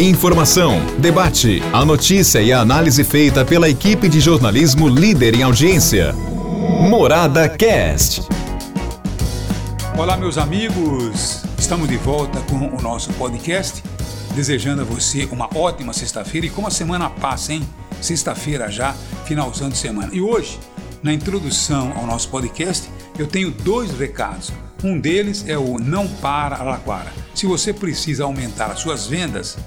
Informação, debate, a notícia e a análise feita pela equipe de jornalismo líder em audiência. Morada Cast. Olá, meus amigos. Estamos de volta com o nosso podcast. Desejando a você uma ótima sexta-feira e como a semana passa, hein? Sexta-feira já, finalzão de semana. E hoje, na introdução ao nosso podcast, eu tenho dois recados. Um deles é o Não Para Araquara. Se você precisa aumentar as suas vendas,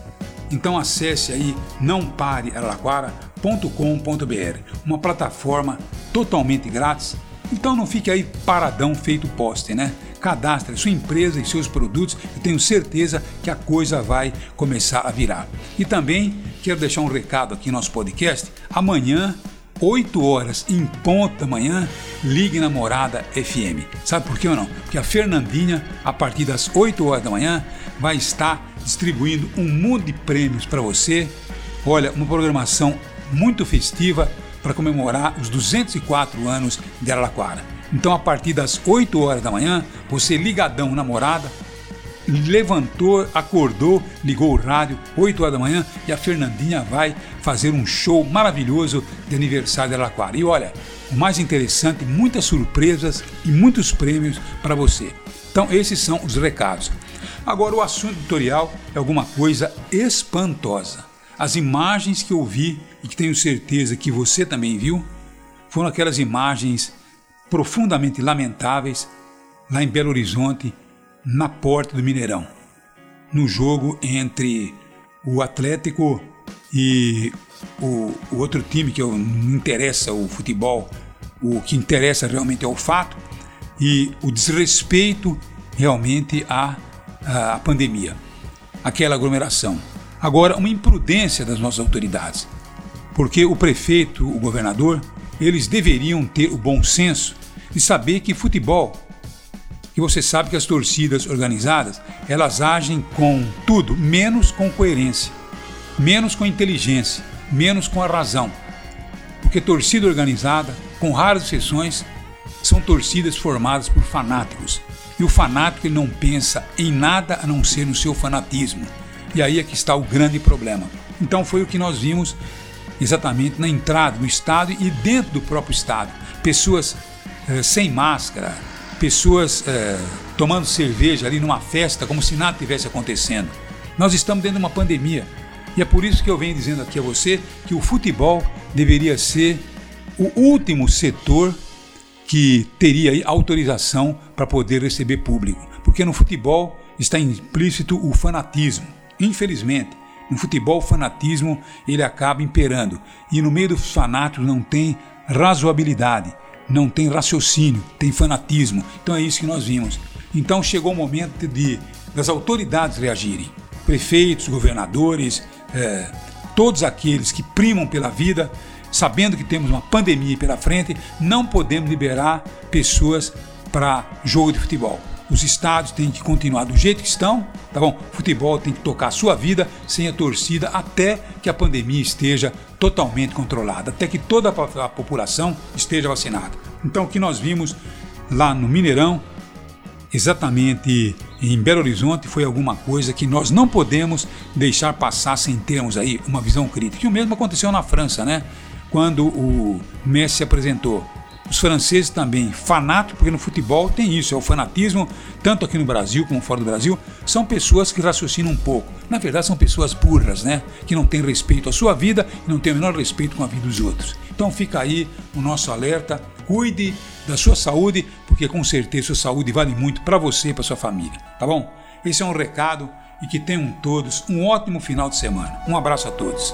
então acesse aí nãoparearaquara.com.br, uma plataforma totalmente grátis. Então não fique aí paradão feito poste, né? Cadastre sua empresa e seus produtos, eu tenho certeza que a coisa vai começar a virar. E também quero deixar um recado aqui no nosso podcast. Amanhã 8 horas em ponto da manhã, ligue na Morada FM. Sabe por que ou não? Porque a Fernandinha, a partir das 8 horas da manhã, vai estar distribuindo um mundo de prêmios para você. Olha, uma programação muito festiva para comemorar os 204 anos de Araraquara. Então, a partir das 8 horas da manhã, você ligadão na morada, levantou, acordou, ligou o rádio, 8 horas da manhã, e a Fernandinha vai fazer um show maravilhoso de aniversário de Araraquara. E olha, o mais interessante, muitas surpresas e muitos prêmios para você. Então, esses são os recados. Agora, o assunto editorial é alguma coisa espantosa. As imagens que eu vi e que tenho certeza que você também viu foram aquelas imagens profundamente lamentáveis lá em Belo Horizonte, na porta do Mineirão, no jogo entre o Atlético e o, o outro time que não interessa o futebol, o que interessa realmente é o fato e o desrespeito realmente à a pandemia, aquela aglomeração. Agora, uma imprudência das nossas autoridades, porque o prefeito, o governador, eles deveriam ter o bom senso de saber que futebol, que você sabe que as torcidas organizadas, elas agem com tudo, menos com coerência, menos com inteligência, menos com a razão. Porque torcida organizada, com raras exceções, são torcidas formadas por fanáticos, e o fanático ele não pensa em nada a não ser no seu fanatismo. E aí é que está o grande problema. Então foi o que nós vimos exatamente na entrada do estádio e dentro do próprio estádio. Pessoas eh, sem máscara, pessoas eh, tomando cerveja ali numa festa como se nada tivesse acontecendo. Nós estamos dentro de uma pandemia. E é por isso que eu venho dizendo aqui a você que o futebol deveria ser o último setor que teria autorização para poder receber público. Porque no futebol está implícito o fanatismo. Infelizmente, no futebol o fanatismo ele acaba imperando. E no meio dos fanáticos não tem razoabilidade, não tem raciocínio, tem fanatismo. Então é isso que nós vimos. Então chegou o momento de das autoridades reagirem. Prefeitos, governadores, é, todos aqueles que primam pela vida sabendo que temos uma pandemia pela frente, não podemos liberar pessoas para jogo de futebol. Os estádios têm que continuar do jeito que estão, tá bom? O futebol tem que tocar a sua vida sem a torcida até que a pandemia esteja totalmente controlada, até que toda a população esteja vacinada. Então, o que nós vimos lá no Mineirão, exatamente em Belo Horizonte, foi alguma coisa que nós não podemos deixar passar sem termos aí uma visão crítica. E o mesmo aconteceu na França, né? Quando o Messi se apresentou. Os franceses também, fanáticos, porque no futebol tem isso, é o fanatismo, tanto aqui no Brasil como fora do Brasil, são pessoas que raciocinam um pouco. Na verdade, são pessoas burras, né? Que não têm respeito à sua vida e não têm o menor respeito com a vida dos outros. Então fica aí o nosso alerta, cuide da sua saúde, porque com certeza sua saúde vale muito para você e para sua família, tá bom? Esse é um recado e que tenham todos um ótimo final de semana. Um abraço a todos.